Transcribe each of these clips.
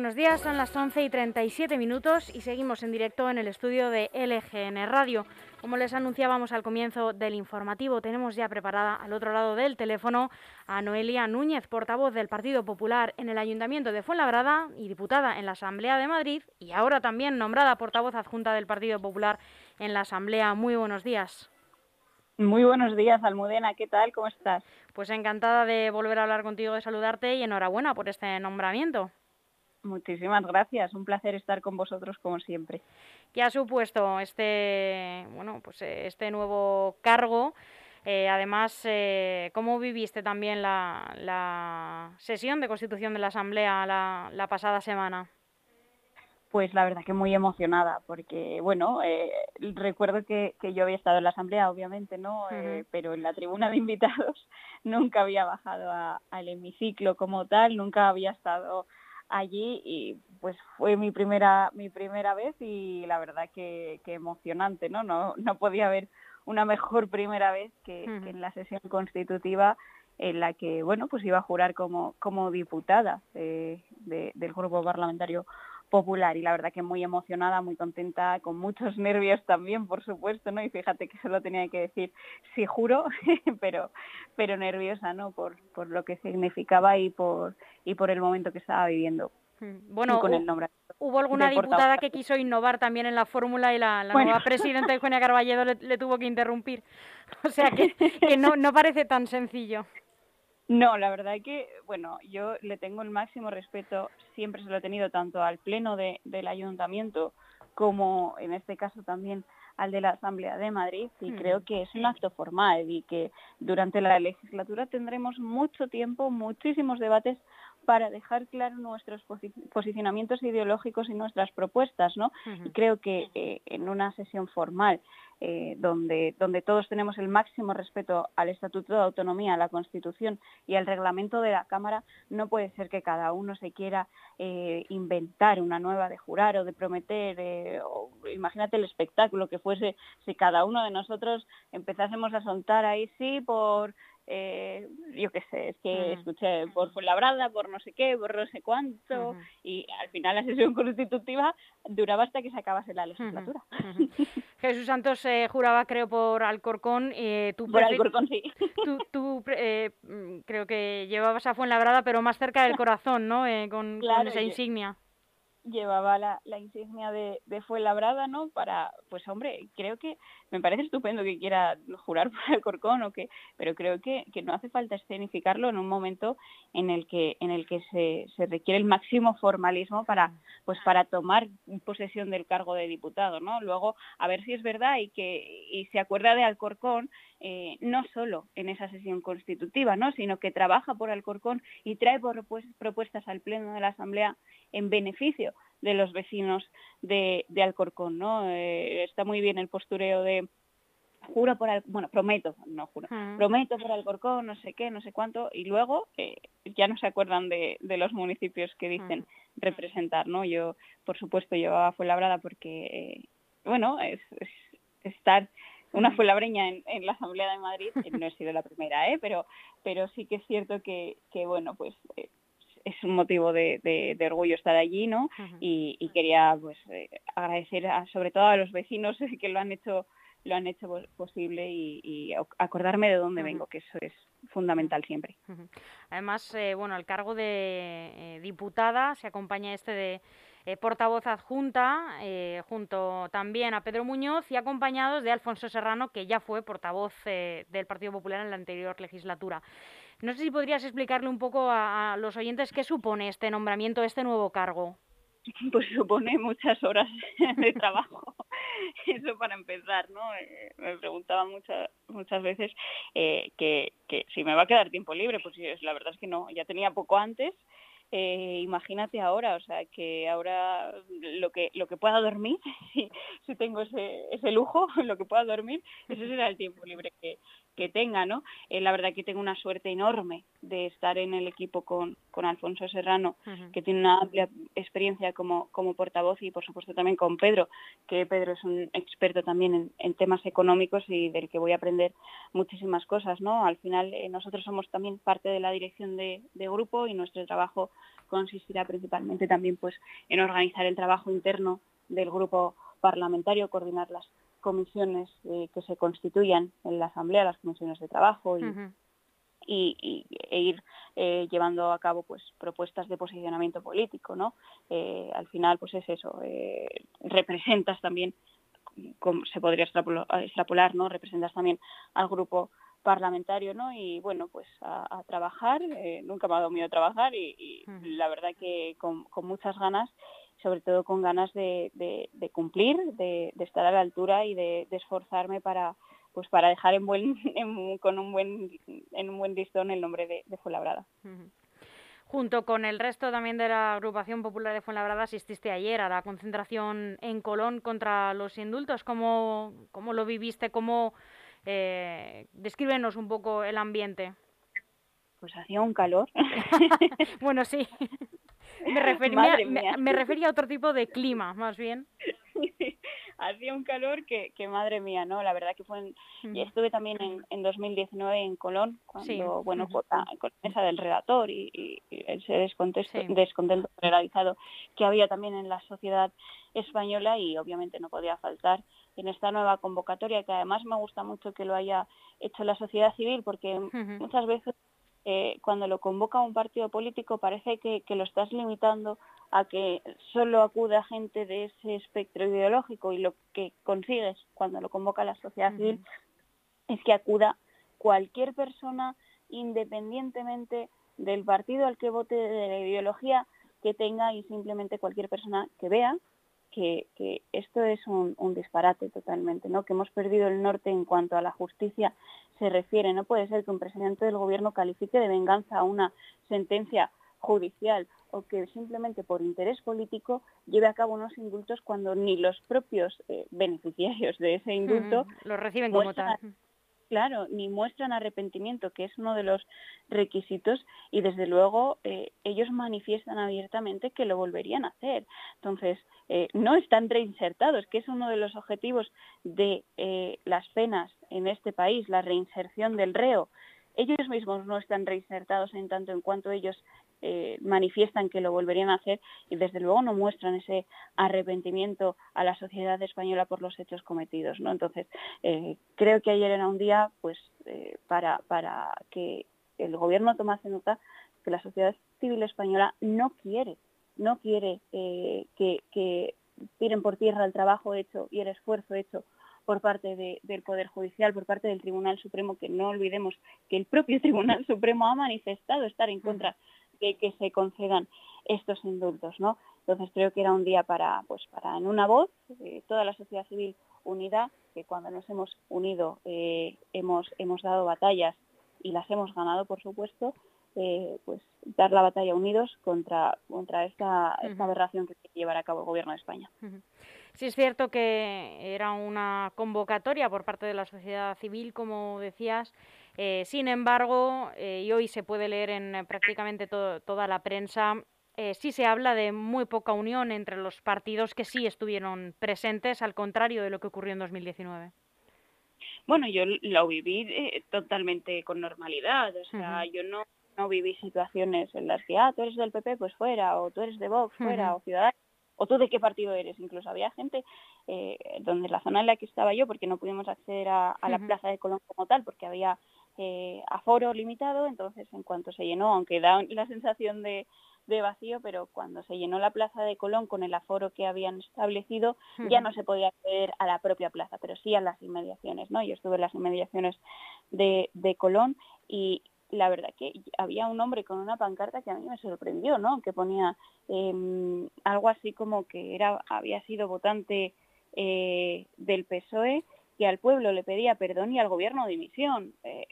buenos días. Son las 11 y 37 minutos y seguimos en directo en el estudio de LGN Radio. Como les anunciábamos al comienzo del informativo, tenemos ya preparada al otro lado del teléfono a Noelia Núñez, portavoz del Partido Popular en el Ayuntamiento de Fuenlabrada y diputada en la Asamblea de Madrid y ahora también nombrada portavoz adjunta del Partido Popular en la Asamblea. Muy buenos días. Muy buenos días, Almudena. ¿Qué tal? ¿Cómo estás? Pues encantada de volver a hablar contigo, de saludarte y enhorabuena por este nombramiento. Muchísimas gracias, un placer estar con vosotros como siempre. ¿Qué ha supuesto este, bueno, pues eh, este nuevo cargo? Eh, además, eh, ¿cómo viviste también la, sesión de constitución de la Asamblea la, pasada semana? Pues la verdad que muy emocionada, porque bueno, recuerdo que, yo había estado en la asamblea, obviamente, ¿no? pero en la tribuna de invitados nunca había bajado al hemiciclo como tal, nunca había estado allí y pues fue mi primera mi primera vez y la verdad que, emocionante no no no podía haber una mejor primera vez que, en la sesión constitutiva en la que bueno pues iba a jurar como como diputada eh, del grupo parlamentario popular y la verdad que muy emocionada, muy contenta, con muchos nervios también, por supuesto, ¿no? Y fíjate que solo tenía que decir sí juro, pero pero nerviosa, ¿no? Por, por lo que significaba y por y por el momento que estaba viviendo. Mm, bueno, con el nombre hubo alguna diputada que quiso innovar también en la fórmula y la, nueva presidenta Eugenia Carballedo le, tuvo que interrumpir. O sea que, que no, no parece tan sencillo. No, la verdad es que, bueno, yo le tengo el máximo respeto, siempre se lo he tenido tanto al pleno de, del ayuntamiento como en este caso también al de la Asamblea de Madrid y creo que es un acto formal y que durante la legislatura tendremos mucho tiempo, muchísimos debates para dejar claro nuestros posicionamientos ideológicos y nuestras propuestas, ¿no? Y creo que eh, en una sesión formal eh, donde, donde todos tenemos el máximo respeto al Estatuto de Autonomía, a la Constitución y al reglamento de la Cámara, no puede ser que cada uno se quiera eh, inventar una nueva de jurar o de prometer. Eh, imagínate el espectáculo que fuese si cada uno de nosotros empezásemos a soltar ahí sí por eh, yo qué sé, es que escuché por Fuenlabrada, por no sé qué, por no sé cuánto, y al final la sesión constitutiva duraba hasta que se acabase la legislatura. Jesús Santos eh, juraba, creo, por Alcorcón. Eh, tú por Alcorcón, sí. Tú, eh, mm, creo que llevabas a Fuenlabrada, pero más cerca del corazón, ¿no? con, esa insignia llevaba la, insignia de, de Fuenlabrada, ¿no? Para, pues hombre, creo que me parece estupendo que quiera jurar por el Corcón o que, pero creo que, que, no hace falta escenificarlo en un momento en el que, en el que se, se, requiere el máximo formalismo para, pues para tomar posesión del cargo de diputado, ¿no? Luego, a ver si es verdad y que y se acuerda de Alcorcón, eh, no solo en esa sesión constitutiva, ¿no? Sino que trabaja por Alcorcón y trae propuestas al Pleno de la Asamblea en beneficio de los vecinos de, de Alcorcón, ¿no? Eh, está muy bien el postureo de juro por el, bueno, prometo, no juro, prometo por Alcorcón, no sé qué, no sé cuánto, y luego eh, ya no se acuerdan de, de los municipios que dicen representar, ¿no? Yo, por supuesto, yo a Fuenlabrada porque, eh, bueno, es, estar una Fuenlabreña en, en la Asamblea de Madrid, no he sido la primera, ¿eh? Pero, pero sí que es cierto que, que bueno, pues es un motivo de, de, orgullo estar allí, ¿no? y, quería pues eh, agradecer sobre todo a los vecinos que lo han hecho lo han hecho posible y, acordarme de dónde vengo, que eso es fundamental siempre. Además, eh, bueno, al cargo de eh, diputada se acompaña este de portavoz adjunta, junto también a Pedro Muñoz y acompañados de Alfonso Serrano, que ya fue portavoz del Partido Popular en la anterior legislatura. No sé si podrías explicarle un poco a, los oyentes qué supone este nombramiento, este nuevo cargo. Pues supone muchas horas de trabajo, eso para empezar, ¿no? Eh, me preguntaba muchas muchas veces eh, que, que si me va a quedar tiempo libre, pues la verdad es que no, ya tenía poco antes, eh, imagínate ahora, o sea, que ahora lo que lo que pueda dormir, si, si tengo ese, ese lujo, lo que pueda dormir, ese será el tiempo libre que, que tenga, ¿no? Eh, la verdad que tengo una suerte enorme de estar en el equipo con, con Alfonso Serrano, que tiene una amplia experiencia como, como portavoz y por supuesto también con Pedro, que Pedro es un experto también en, temas económicos y del que voy a aprender muchísimas cosas, ¿no? Al final eh, nosotros somos también parte de la dirección de, de grupo y nuestro trabajo consistirá principalmente también pues en organizar el trabajo interno del grupo parlamentario, coordinar las comisiones eh, que se constituyan en la Asamblea, las comisiones de trabajo y, y, e ir eh, llevando a cabo pues propuestas de posicionamiento político, ¿no? Eh, al final pues es eso, representas también, como se podría extrapolar, ¿no? Representas también al grupo parlamentario, ¿no? Y bueno, pues a, trabajar, nunca me ha dado miedo trabajar y, la verdad que con, con muchas ganas sobre todo con ganas de, de, cumplir, de, estar a la altura y de, esforzarme para pues para dejar en buen con un buen en un buen listón el nombre de, Fuenlabrada. Junto con el resto también de la agrupación popular de Fuenlabrada asististe ayer a la concentración en Colón contra los indultos. ¿Cómo, cómo lo viviste? ¿Cómo eh, descríbenos un poco el ambiente? Pues hacía un calor. bueno, sí. Me refería, me, refería a otro tipo de clima, más bien. Hacía un calor que, que, madre mía, ¿no? La verdad que fue... En, y estuve también en, en 2019 en Colón, cuando, bueno, con la, mesa del redactor y, y, ese descontento generalizado que había también en la sociedad española y obviamente no podía faltar en esta nueva convocatoria, que además me gusta mucho que lo haya hecho la sociedad civil, porque muchas veces eh, cuando lo convoca un partido político parece que, lo estás limitando a que solo acuda gente de ese espectro ideológico y lo que consigues cuando lo convoca la sociedad civil es que acuda cualquier persona independientemente del partido al que vote, de la ideología que tenga y simplemente cualquier persona que vea que, que esto es un, un, disparate totalmente, ¿no? que hemos perdido el norte en cuanto a la justicia se refiere. No puede ser que un presidente del gobierno califique de venganza una sentencia judicial o que simplemente por interés político lleve a cabo unos indultos cuando ni los propios eh, beneficiarios de ese indulto lo reciben como tal claro, ni muestran arrepentimiento, que es uno de los requisitos, y desde luego eh, ellos manifiestan abiertamente que lo volverían a hacer. Entonces, eh, no están reinsertados, que es uno de los objetivos de eh, las penas en este país, la reinserción del reo. Ellos mismos no están reinsertados en tanto en cuanto ellos eh, manifiestan que lo volverían a hacer y desde luego no muestran ese arrepentimiento a la sociedad española por los hechos cometidos. ¿no? Entonces, eh, creo que ayer era un día pues eh, para, para que el gobierno tomase nota que la sociedad civil española no quiere, no quiere que, que tiren por tierra el trabajo hecho y el esfuerzo hecho por parte del Poder Judicial, por parte del Tribunal Supremo, que no olvidemos que el propio Tribunal Supremo ha manifestado estar en contra que, se concedan estos indultos, ¿no? Entonces creo que era un día para, pues, para en una voz, eh, toda la sociedad civil unida, que cuando nos hemos unido eh, hemos, hemos dado batallas y las hemos ganado, por supuesto, eh, pues dar la batalla unidos contra, contra esta, esta aberración que quiere llevar a cabo el Gobierno de España. Sí es cierto que era una convocatoria por parte de la sociedad civil, como decías, eh, sin embargo, eh, y hoy se puede leer en eh, prácticamente toda la prensa, sí se habla de muy poca unión entre los partidos que sí estuvieron presentes, al contrario de lo que ocurrió en 2019. Bueno, yo lo viví totalmente con normalidad, o sea, yo no, no viví situaciones en las que, ah, tú eres del PP, pues fuera, o tú eres de Vox, fuera, o Ciudadanos o tú de qué partido eres. Incluso había gente eh, donde la zona en la que estaba yo, porque no pudimos acceder a, la plaza de Colón como tal, porque había eh, aforo limitado, entonces en cuanto se llenó, aunque da la sensación de, de vacío, pero cuando se llenó la plaza de Colón con el aforo que habían establecido, ya no se podía acceder a la propia plaza, pero sí a las inmediaciones, ¿no? Yo estuve en las inmediaciones de, de Colón y, la verdad que había un hombre con una pancarta que a mí me sorprendió, ¿no? Que ponía eh, algo así como que era había sido votante eh, del PSOE que al pueblo le pedía perdón y al gobierno dimisión. Eh,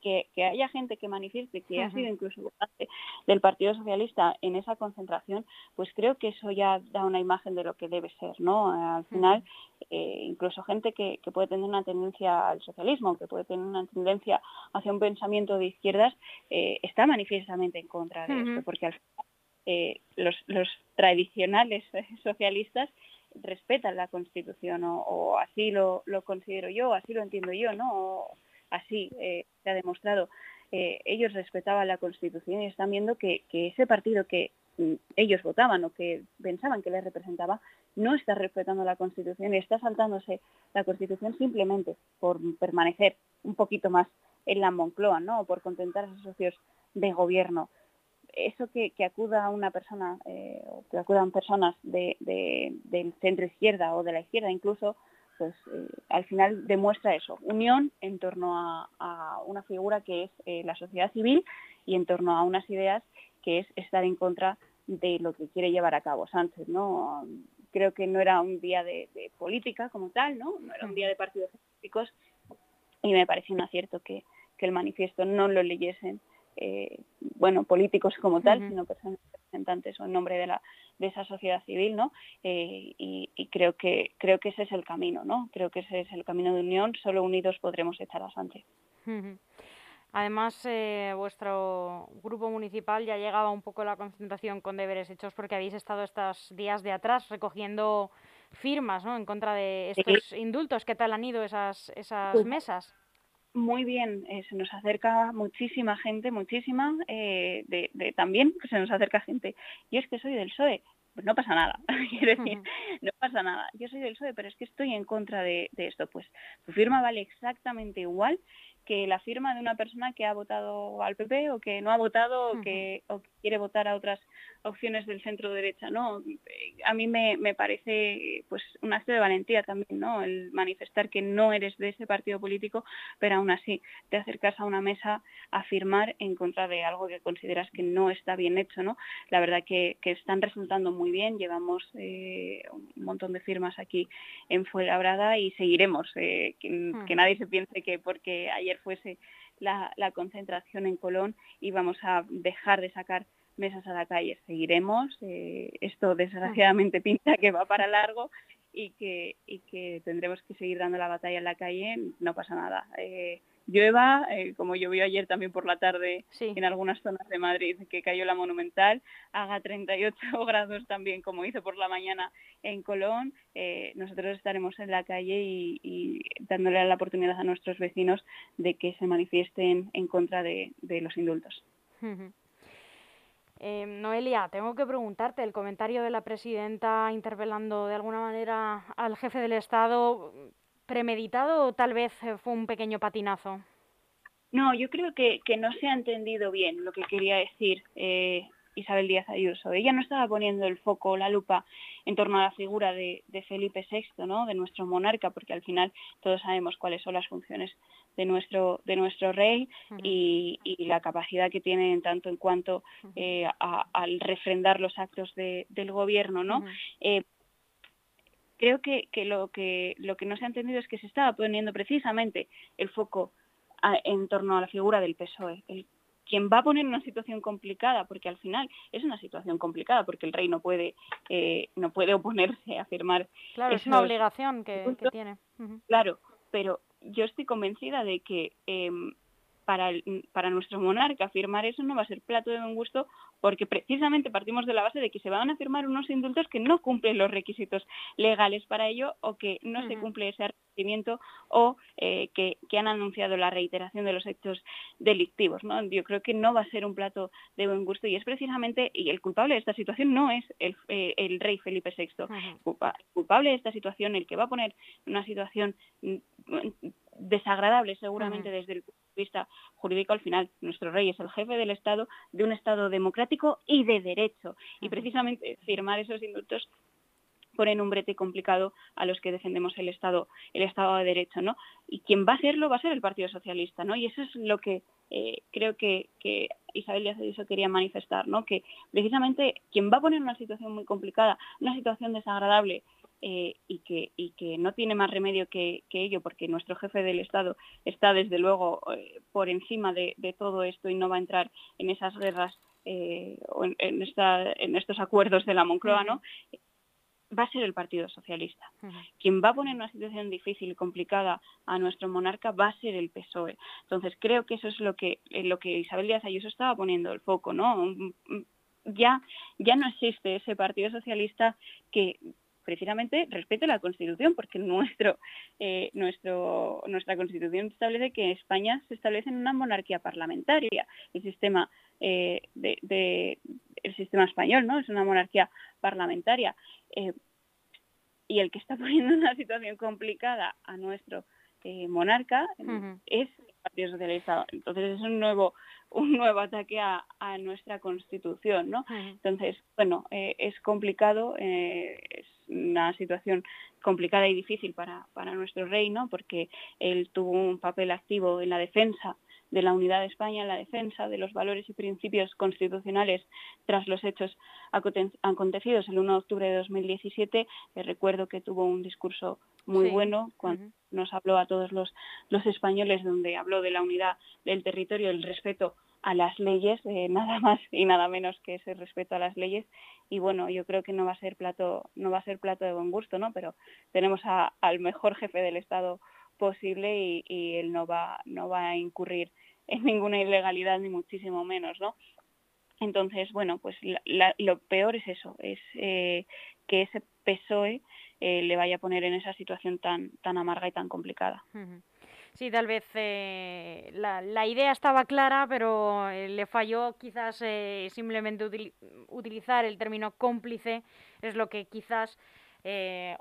que, haya gente que manifieste que ha sido incluso votante del Partido Socialista en esa concentración, pues creo que eso ya da una imagen de lo que debe ser, ¿no? Al final, eh, incluso gente que, puede tener una tendencia al socialismo, que puede tener una tendencia hacia un pensamiento de izquierdas, eh, está manifiestamente en contra de esto, porque al final eh, los, los tradicionales socialistas respetan la Constitución o, así lo, lo, considero yo, así lo entiendo yo, ¿no? Así eh, se ha demostrado. Eh, ellos respetaban la Constitución y están viendo que, ese partido que mm, ellos votaban o que pensaban que les representaba no está respetando la Constitución y está saltándose la Constitución simplemente por permanecer un poquito más en la Moncloa, ¿no? O por contentar a sus socios de gobierno eso que, acuda una persona eh, o que acudan personas de, del centro izquierda o de la izquierda incluso, pues eh, al final demuestra eso, unión en torno a, una figura que es eh, la sociedad civil y en torno a unas ideas que es estar en contra de lo que quiere llevar a cabo Sánchez, ¿no? Creo que no era un día de, política como tal, ¿no? No era un día de partidos políticos y me parece un acierto que el manifiesto no lo leyesen eh, bueno, políticos como tal, sino personas representantes o en nombre de, la, de esa sociedad civil, ¿no? Eh, y, creo que creo que ese es el camino, ¿no? Creo que ese es el camino de unión. Solo unidos podremos echar a Sánchez. Además, eh, vuestro grupo municipal ya llegaba un poco a la concentración con deberes hechos porque habéis estado estos días de atrás recogiendo firmas ¿no? en contra de estos indultos. ¿Qué tal han ido esas, esas pues mesas? Muy bien, eh, se nos acerca muchísima gente, muchísima, eh, de, de, también se nos acerca gente. Yo es que soy del PSOE, pues no pasa nada, quiero decir, no pasa nada. Yo soy del PSOE, pero es que estoy en contra de, de esto. Pues tu firma vale exactamente igual que la firma de una persona que ha votado al PP o que no ha votado o que, o quiere votar a otras opciones del centro derecha, ¿no? A mí me, me, parece pues un acto de valentía también, ¿no? El manifestar que no eres de ese partido político, pero aún así te acercas a una mesa a firmar en contra de algo que consideras que no está bien hecho, ¿no? La verdad que, que están resultando muy bien, llevamos eh, un montón de firmas aquí en Fuenlabrada y seguiremos, eh, que, que nadie se piense que porque ayer fuese la, la concentración en Colón íbamos a dejar de sacar mesas a la calle. Seguiremos. Eh, esto desgraciadamente pinta que va para largo y que, y que tendremos que seguir dando la batalla en la calle. No pasa nada. Eh, llueva, eh, como llovió ayer también por la tarde en algunas zonas de Madrid, que cayó la Monumental, haga 38 grados también como hizo por la mañana en Colón, nosotros estaremos en la calle y, dándole la oportunidad a nuestros vecinos de que se manifiesten en contra de, los indultos. Eh, Noelia, tengo que preguntarte, el comentario de la presidenta interpelando de alguna manera al jefe del Estado, ¿premeditado o tal vez eh, fue un pequeño patinazo? No, yo creo que, que no se ha entendido bien lo que quería decir. Eh, Isabel Díaz Ayuso. Ella no estaba poniendo el foco, la lupa en torno a la figura de, Felipe VI, ¿no? de nuestro monarca, porque al final todos sabemos cuáles son las funciones de nuestro, de nuestro rey y, la capacidad que tiene en tanto en cuanto eh, al refrendar los actos del gobierno. ¿no? Eh, creo que, lo que lo que no se ha entendido es que se estaba poniendo precisamente el foco en torno a la figura del PSOE, el quien va a poner una situación complicada, porque al final es una situación complicada, porque el rey no puede, eh, no puede oponerse a firmar. Claro, es una obligación que, tiene. Claro, pero yo estoy convencida de que em, para, para nuestro monarca firmar eso no va a ser plato de buen gusto porque precisamente partimos de la base de que se van a firmar unos indultos que no cumplen los requisitos legales para ello o que no se cumple ese arrepentimiento o eh, que, han anunciado la reiteración de los hechos delictivos. ¿no? Yo creo que no va a ser un plato de buen gusto y es precisamente, y el culpable de esta situación no es el, eh, el rey Felipe VI, culpable de esta situación, el que va a poner una situación mm, desagradable seguramente desde el punto de vista jurídico al final. Nuestro rey es el jefe del Estado, de un Estado democrático y de derecho. Y precisamente firmar esos indultos ponen un brete complicado a los que defendemos el Estado, el Estado de Derecho, ¿no? Y quien va a hacerlo va a ser el Partido Socialista, ¿no? Y eso es lo que eh, creo que, que Isabel Díaz Ayuso quería manifestar, ¿no? Que precisamente quien va a poner una situación muy complicada, una situación desagradable eh, y, que, y que no tiene más remedio que, ello, porque nuestro jefe del Estado está desde luego eh, por encima de, todo esto y no va a entrar en esas guerras eh, en, en, estos acuerdos de la Moncloa, ¿no? va a ser el Partido Socialista. Quien va a poner una situación difícil y complicada a nuestro monarca va a ser el PSOE. Entonces creo que eso es lo que, lo que Isabel Díaz Ayuso estaba poniendo el foco, ¿no? Ya, ya no existe ese Partido Socialista que precisamente respete la Constitución, porque nuestro, eh, nuestro, nuestra Constitución establece que España se establece en una monarquía parlamentaria. El sistema, eh, de, el sistema español no es una monarquía parlamentaria. Eh, y el que está poniendo una situación complicada a nuestro monarca es el Partido Socialista. Entonces es un nuevo un nuevo ataque a, nuestra Constitución, ¿no? Entonces, bueno, es complicado, es una situación complicada y difícil para, para nuestro rey, porque él tuvo un papel activo en la defensa de la unidad de España, en la defensa de los valores y principios constitucionales tras los hechos acontecidos el 1 de octubre de 2017. recuerdo que tuvo un discurso muy bueno cuando nos habló a todos los, los españoles, donde habló de la unidad del territorio, el respeto a las leyes, eh, nada más y nada menos que ese respeto a las leyes. Y bueno, yo creo que no va a ser plato, no va a ser plato de buen gusto, ¿no? Pero tenemos al mejor jefe del Estado posible y, él no va, no va a incurrir en ninguna ilegalidad ni muchísimo menos, ¿no? Entonces, bueno, pues lo peor es eso, es eh, que ese PSOE eh, le vaya a poner en esa situación tan, tan amarga y tan complicada. Sí, tal vez eh, la, idea estaba clara, pero le falló quizás eh, simplemente utilizar el término cómplice, es lo que quizás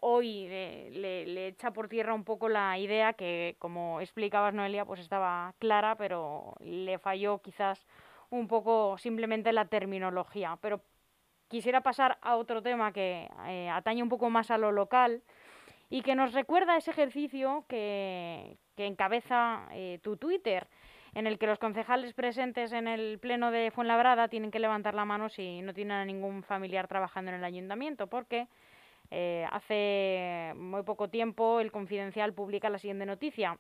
hoy le, echa por tierra un poco la idea que, como explicabas Noelia, pues estaba clara, pero le falló quizás un poco simplemente la terminología. Pero quisiera pasar a otro tema que atañe un poco más a lo local y que nos recuerda ese ejercicio que, que encabeza eh, tu Twitter, en el que los concejales presentes en el pleno de Fuenlabrada tienen que levantar la mano si no tienen a ningún familiar trabajando en el ayuntamiento, porque eh, hace muy poco tiempo el Confidencial publica la siguiente noticia.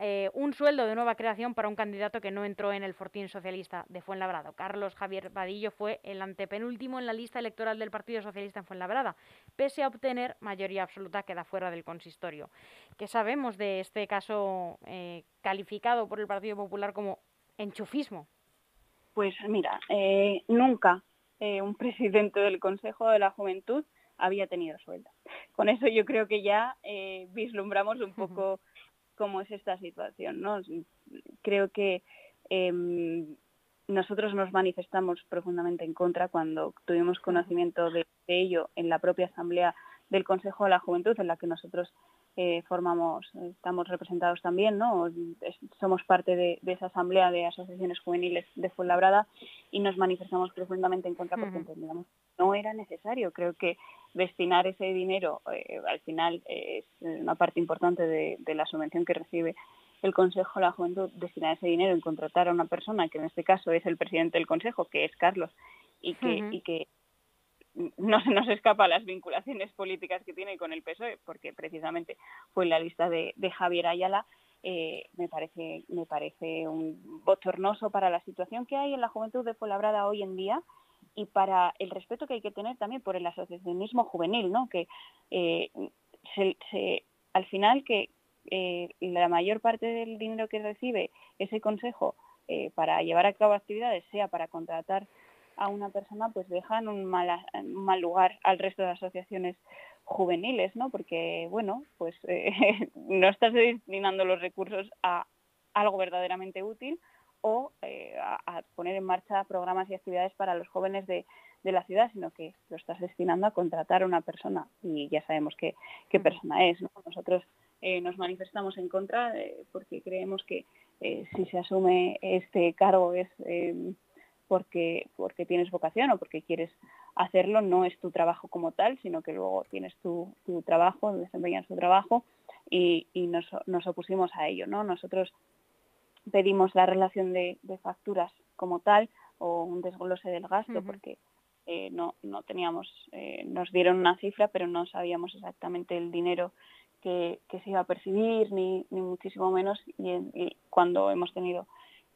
Eh, un sueldo de nueva creación para un candidato que no entró en el fortín socialista de Fuenlabrada. Carlos Javier Vadillo fue el antepenúltimo en la lista electoral del Partido Socialista en Fuenlabrada, pese a obtener mayoría absoluta queda fuera del consistorio. ¿Qué sabemos de este caso eh, calificado por el Partido Popular como enchufismo? Pues mira, nunca un presidente del Consejo de la Juventud había tenido sueldo. Con eso yo creo que ya vislumbramos un poco cómo es esta situación. ¿no? Creo que em, nosotros nos manifestamos profundamente en contra cuando tuvimos conocimiento de, ello en la propia Asamblea del Consejo de la Juventud, en la que nosotros eh, formamos, estamos representados también, ¿no? somos parte de, esa asamblea de asociaciones juveniles de Fuenlabrada y nos manifestamos profundamente en contra porque entendíamos que no era necesario. Creo que destinar ese dinero, eh, al final es una parte importante de, la subvención que recibe el Consejo de la Juventud, destinar ese dinero en contratar a una persona, que en este caso es el presidente del Consejo, que es Carlos, y que, y que no se nos escapa las vinculaciones políticas que tiene con el PSOE, porque precisamente fue en la lista de, Javier Ayala, eh, me parece me parece un bochornoso para la situación que hay en la juventud de Fuenlabrada hoy en día y para el respeto que hay que tener también por el asociacionismo juvenil, ¿no? Que eh, al final que eh, la mayor parte del dinero que recibe ese consejo para llevar a cabo actividades sea para contratar a una persona pues dejan un mal, un mal lugar al resto de asociaciones juveniles, ¿no? Porque, bueno, pues eh, no estás destinando los recursos a algo verdaderamente útil o eh, a, poner en marcha programas y actividades para los jóvenes de, de, la ciudad, sino que lo estás destinando a contratar a una persona y ya sabemos qué, qué persona es. ¿no? Nosotros eh, nos manifestamos en contra porque creemos que si se asume este cargo es porque, porque tienes vocación o porque quieres hacerlo, no es tu trabajo como tal, sino que luego tienes tu, tu trabajo, desempeñas tu trabajo y, y nos, nos, opusimos a ello. ¿no? Nosotros pedimos la relación de, facturas como tal o un desglose del gasto porque eh, no, no teníamos, eh, nos dieron una cifra, pero no sabíamos exactamente el dinero que, se iba a percibir, ni, ni muchísimo menos, y, cuando hemos tenido,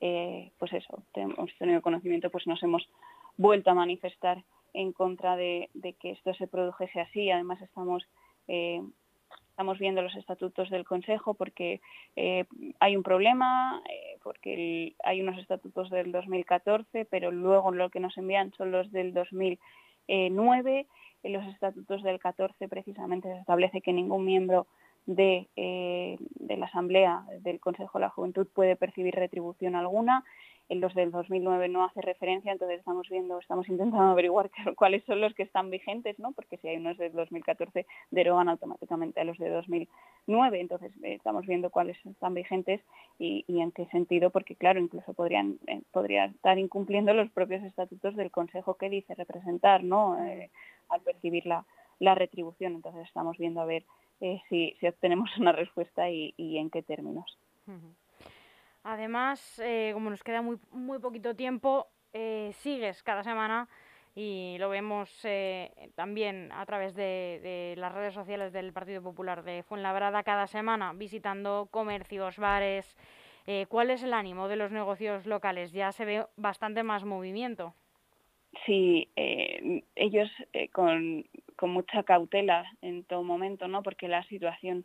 eh, pues eso, hemos tenido conocimiento, pues nos hemos vuelto a manifestar en contra de, que esto se produjese así. Además estamos estamos viendo los estatutos del Consejo porque hay un problema, porque hay unos estatutos del 2014, pero luego lo que nos envían son los del 2009. En los estatutos del 14 precisamente se establece que ningún miembro de, eh, de la Asamblea del Consejo de la Juventud puede percibir retribución alguna en los del 2009 no hace referencia, entonces estamos viendo, estamos intentando averiguar cuáles son los que están vigentes, ¿no? Porque si hay unos del 2014 derogan automáticamente a los de 2009, entonces eh, estamos viendo cuáles están vigentes y, en qué sentido, porque claro, incluso podrían eh, estar incumpliendo los propios estatutos del Consejo que dice representar, ¿no? Al percibir la, retribución, entonces estamos viendo a ver si, si obtenemos una respuesta y, en qué términos. Además, eh, como nos queda muy, muy poquito tiempo, eh, sigues cada semana y lo vemos eh, también a través de, las redes sociales del Partido Popular de Fuenlabrada cada semana, visitando comercios, bares. ¿Cuál es el ánimo de los negocios locales? Ya se ve bastante más movimiento. Sí, ellos con, con mucha cautela en todo momento, ¿no? Porque la situación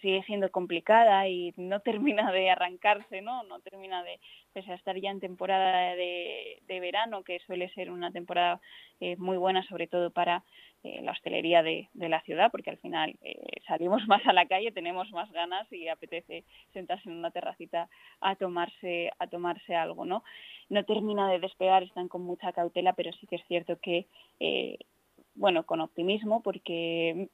sigue siendo complicada y no termina de arrancarse, ¿no? No termina de, pese a estar ya en temporada de, verano, que suele ser una temporada eh, muy buena, sobre todo para eh, la hostelería de, la ciudad, porque al final eh, salimos más a la calle, tenemos más ganas y apetece sentarse en una terracita a tomarse, a tomarse algo, ¿no? No termina de despegar, están con mucha cautela, pero sí que es cierto que bueno, con optimismo, porque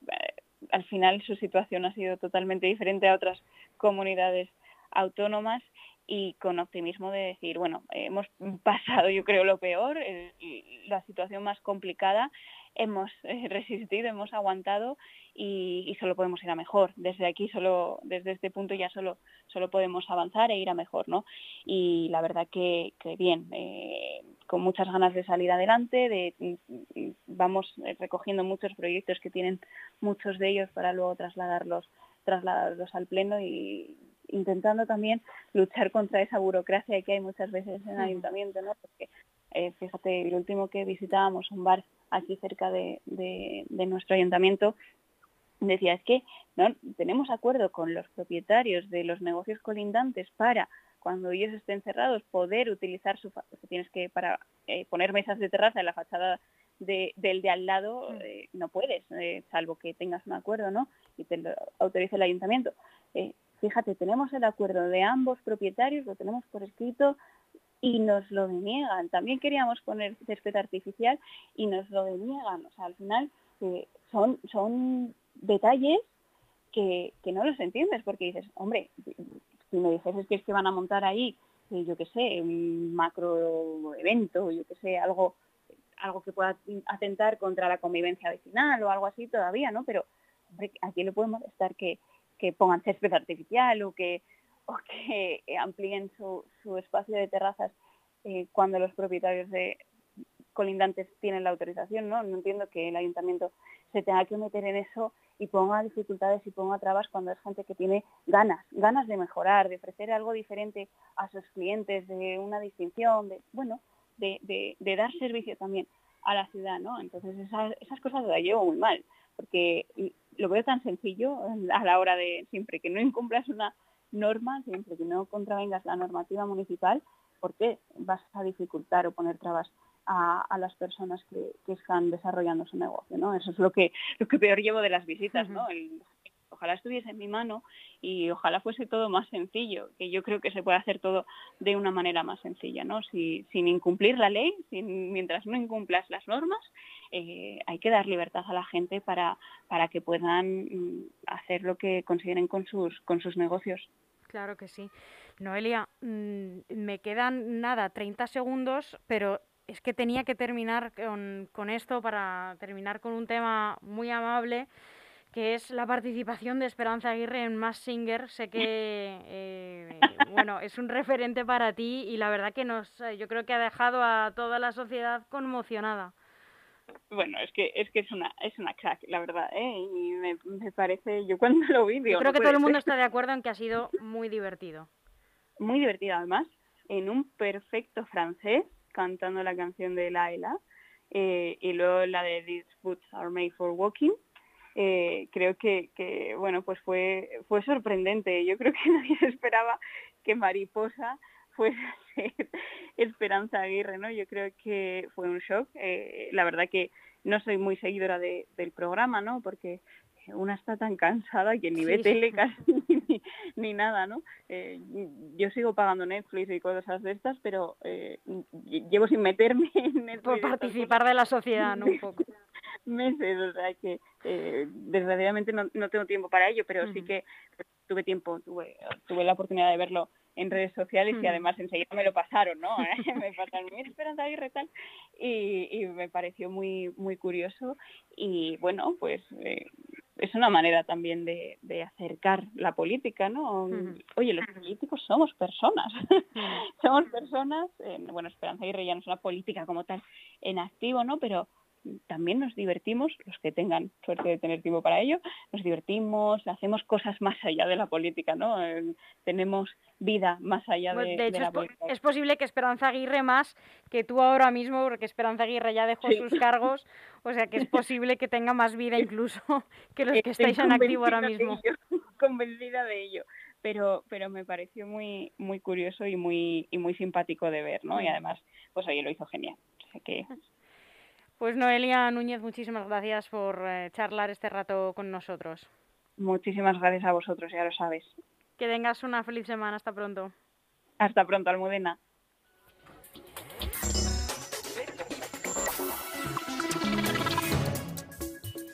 al final su situación ha sido totalmente diferente a otras comunidades autónomas y con optimismo de decir, bueno, hemos pasado yo creo lo peor, la situación más complicada, hemos eh, resistido, hemos aguantado y, solo podemos ir a mejor. Desde aquí solo, desde este punto ya solo, solo podemos avanzar e ir a mejor, ¿no? Y la verdad que, bien, eh, con muchas ganas de salir adelante, de, vamos recogiendo muchos proyectos que tienen muchos de ellos para luego trasladarlos, trasladarlos al pleno y intentando también luchar contra esa burocracia que hay muchas veces en el ayuntamiento, ¿no? Porque eh, fíjate, el último que visitábamos, un bar aquí cerca de, de, nuestro ayuntamiento, decía es que no tenemos acuerdo con los propietarios de los negocios colindantes para cuando ellos estén cerrados poder utilizar su tienes que para eh, poner mesas de terraza en la fachada de, del de al lado eh, no puedes salvo que tengas un acuerdo no y te lo autorice el ayuntamiento fíjate tenemos el acuerdo de ambos propietarios lo tenemos por escrito y nos lo deniegan. También queríamos poner césped artificial y nos lo deniegan. O sea, al final eh, son, son detalles que, que, no los entiendes porque dices, hombre, si me dices que es que van a montar ahí, eh, yo qué sé, un macro evento, yo qué sé, algo algo que pueda atentar contra la convivencia vecinal o algo así todavía, ¿no? Pero hombre, aquí le podemos estar que, que pongan césped artificial o que o que amplíen su, su espacio de terrazas eh, cuando los propietarios de colindantes tienen la autorización, ¿no? No entiendo que el ayuntamiento se tenga que meter en eso y ponga dificultades y ponga trabas cuando es gente que tiene ganas, ganas de mejorar, de ofrecer algo diferente a sus clientes, de una distinción, de, bueno, de, de, dar servicio también a la ciudad, ¿no? Entonces esas, esas cosas las llevo muy mal, porque lo veo tan sencillo a la hora de siempre que no incumplas una norma, siempre que no contravengas la normativa municipal, ¿por qué vas a dificultar o poner trabas a, las personas que, están desarrollando su negocio? ¿no? Eso es lo que, lo que peor llevo de las visitas, ¿no? Ojalá estuviese en mi mano y ojalá fuese todo más sencillo, que yo creo que se puede hacer todo de una manera más sencilla, ¿no? Si, sin incumplir la ley, sin, mientras no incumplas las normas, eh, hay que dar libertad a la gente para, que puedan mm, hacer lo que consideren con sus, negocios. Claro que sí. Noelia, mm, me quedan nada, 30 segundos, pero es que tenía que terminar con, esto para terminar con un tema muy amable, que es la participación de Esperanza Aguirre en Mass Singer. Sé que eh, bueno, es un referente para ti y la verdad que nos, yo creo que ha dejado a toda la sociedad conmocionada. bueno, es que es que es una es una crack, la verdad, ¿eh? Y me, me parece, yo cuando lo vi, digo, creo que todo el mundo está de acuerdo en que ha sido muy divertido. Muy divertido, además, en un perfecto francés, cantando la canción de Laila, eh, y luego la de These Boots Are Made for Walking. Eh, creo que, que, bueno, pues fue, fue sorprendente. Yo creo que nadie esperaba que Mariposa fuese a ser Esperanza Aguirre, ¿no? Yo creo que fue un shock. Eh, la verdad que no soy muy seguidora de, del programa, ¿no? Porque una está tan cansada que ni ve tele casi ni, nada, ¿no? Eh, yo sigo pagando Netflix y cosas de estas, pero eh, llevo sin meterme en Netflix. Por participar de la sociedad, ¿no? Un poco. Meses, o sea que eh, desgraciadamente no, no tengo tiempo para ello, pero sí que tuve tiempo, tuve, tuve la oportunidad de verlo en redes sociales y además enseguida me lo pasaron, ¿no? me pasaron, mi Esperanza Aguirre tal, y, y me pareció muy muy curioso y bueno, pues eh, es una manera también de, de acercar la política, ¿no? Oye, los políticos somos personas, somos personas, eh, bueno, Esperanza Aguirre ya no es una política como tal en activo, ¿no? Pero también nos divertimos, los que tengan suerte de tener tiempo para ello, nos divertimos, hacemos cosas más allá de la política, ¿no? Eh, tenemos vida más allá de, de, hecho, la es, política. es posible que Esperanza Aguirre más que tú ahora mismo, porque Esperanza Aguirre ya dejó sus cargos, o sea que es posible que tenga más vida incluso que los que estáis en activo ahora mismo. convencida de ello pero pero me pareció muy muy curioso y muy y muy simpático de ver no y además pues oye lo hizo genial o sea que pues Noelia Núñez, muchísimas gracias por eh, charlar este rato con nosotros. Muchísimas gracias a vosotros, ya lo sabes. Que tengas una feliz semana. Hasta pronto. Hasta pronto, Almudena.